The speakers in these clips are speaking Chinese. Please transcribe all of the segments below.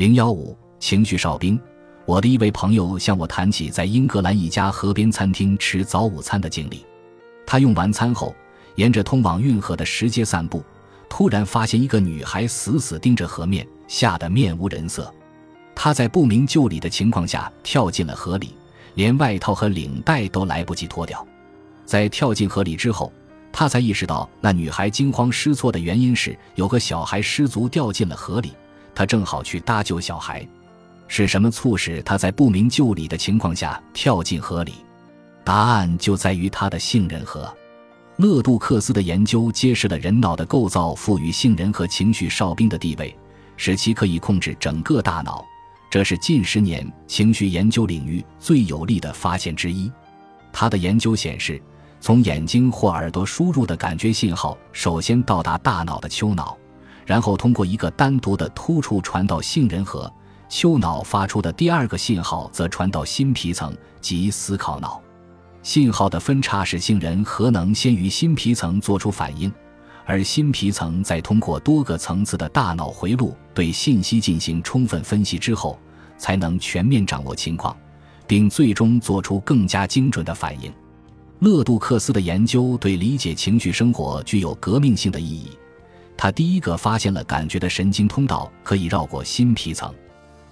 零幺五情绪哨兵。我的一位朋友向我谈起在英格兰一家河边餐厅吃早午餐的经历。他用完餐后，沿着通往运河的石阶散步，突然发现一个女孩死死盯着河面，吓得面无人色。他在不明就里的情况下跳进了河里，连外套和领带都来不及脱掉。在跳进河里之后，他才意识到那女孩惊慌失措的原因是有个小孩失足掉进了河里，他正好去搭救小孩。是什么促使他在不明就里的情况下跳进河里？答案就在于他的杏仁核。勒杜克斯的研究揭示了人脑的构造赋予杏仁核情绪哨兵的地位，使其可以控制整个大脑。这是近十年情绪研究领域最有力的发现之一。他的研究显示，从眼睛或耳朵输入的感觉信号首先到达大脑的丘脑，然后通过一个单独的突触传到杏仁核。丘脑发出的第二个信号则传到新皮层及思考脑，信号的分叉使杏仁核能先于新皮层做出反应，而新皮层在通过多个层次的大脑回路对信息进行充分分析之后，才能全面掌握情况，并最终做出更加精准的反应。勒杜克斯的研究对理解情绪生活具有革命性的意义，他第一个发现了感觉的神经通道可以绕过新皮层。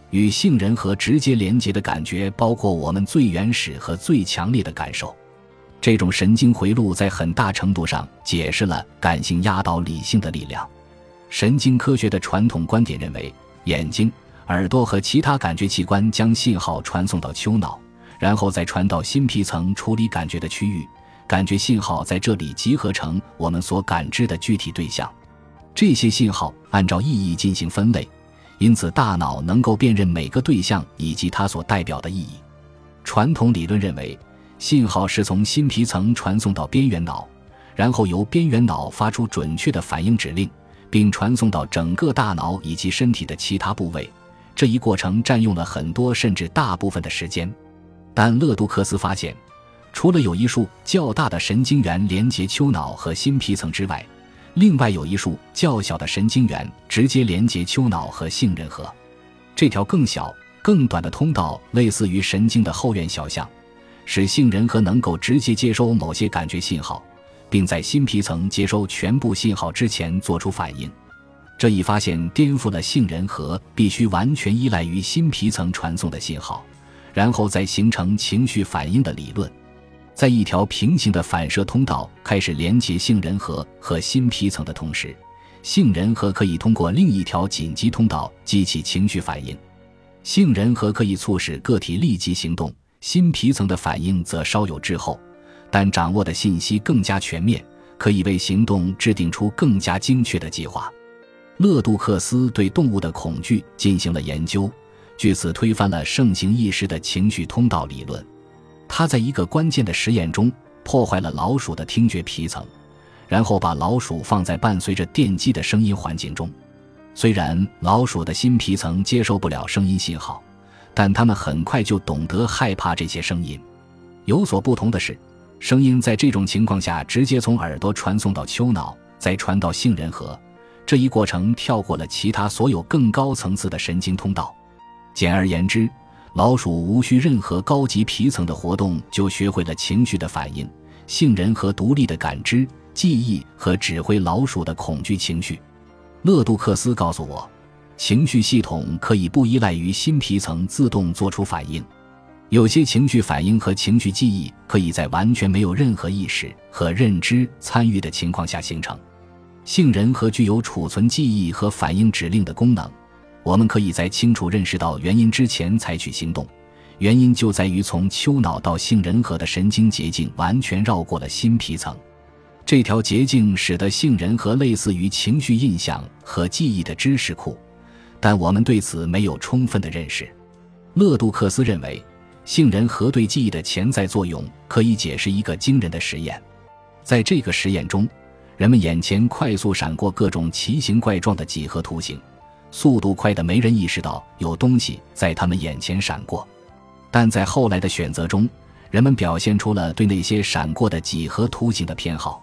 与杏仁核直接连接的感觉，包括我们最原始和最强烈的感受。这种神经回路在很大程度上解释了感性压倒理性的力量。神经科学的传统观点认为，眼睛、耳朵和其他感觉器官将信号传送到丘脑，然后再传到新皮层处理感觉的区域。感觉信号在这里集合成我们所感知的具体对象。这些信号按照意义进行分类。因此，大脑能够辨认每个对象以及它所代表的意义。传统理论认为，信号是从新皮层传送到边缘脑，然后由边缘脑发出准确的反应指令，并传送到整个大脑以及身体的其他部位。这一过程占用了很多甚至大部分的时间。但勒杜克斯发现，除了有一束较大的神经元连接丘脑和新皮层之外，另外有一束较小的神经元直接连接丘脑和杏仁核，这条更小、更短的通道类似于神经的后院小巷，使杏仁核能够直接接收某些感觉信号，并在新皮层接收全部信号之前做出反应。这一发现颠覆了杏仁核必须完全依赖于新皮层传送的信号，然后再形成情绪反应的理论。在一条平行的反射通道开始连接杏仁核和新皮层的同时，杏仁核可以通过另一条紧急通道激起情绪反应。杏仁核可以促使个体立即行动，新皮层的反应则稍有滞后，但掌握的信息更加全面，可以为行动制定出更加精确的计划。勒杜克斯对动物的恐惧进行了研究，据此推翻了盛行一时的情绪通道理论。他在一个关键的实验中破坏了老鼠的听觉皮层，然后把老鼠放在伴随着电击的声音环境中。虽然老鼠的新皮层接受不了声音信号，但它们很快就懂得害怕这些声音。有所不同的是，声音在这种情况下直接从耳朵传送到丘脑，再传到杏仁核。这一过程跳过了其他所有更高层次的神经通道。简而言之。老鼠无需任何高级皮层的活动就学会了情绪的反应、杏仁核独立的感知、记忆和指挥老鼠的恐惧情绪。勒杜克斯告诉我，情绪系统可以不依赖于新皮层自动做出反应。有些情绪反应和情绪记忆可以在完全没有任何意识和认知参与的情况下形成。杏仁核具有储存记忆和反应指令的功能。我们可以在清楚认识到原因之前采取行动，原因就在于从丘脑到杏仁核的神经捷径完全绕过了新皮层。这条捷径使得杏仁核类似于情绪印象和记忆的知识库，但我们对此没有充分的认识。勒杜克斯认为，杏仁核对记忆的潜在作用可以解释一个惊人的实验。在这个实验中，人们眼前快速闪过各种奇形怪状的几何图形。速度快的没人意识到有东西在他们眼前闪过，但在后来的选择中，人们表现出了对那些闪过的几何图形的偏好。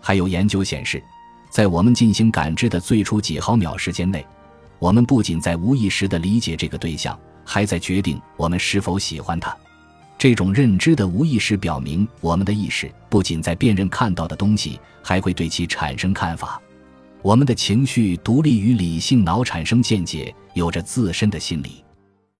还有研究显示，在我们进行感知的最初几毫秒时间内，我们不仅在无意识的理解这个对象，还在决定我们是否喜欢它。这种认知的无意识表明我们的意识不仅在辨认看到的东西，还会对其产生看法。我们的情绪独立于理性脑产生见解有着自身的心理。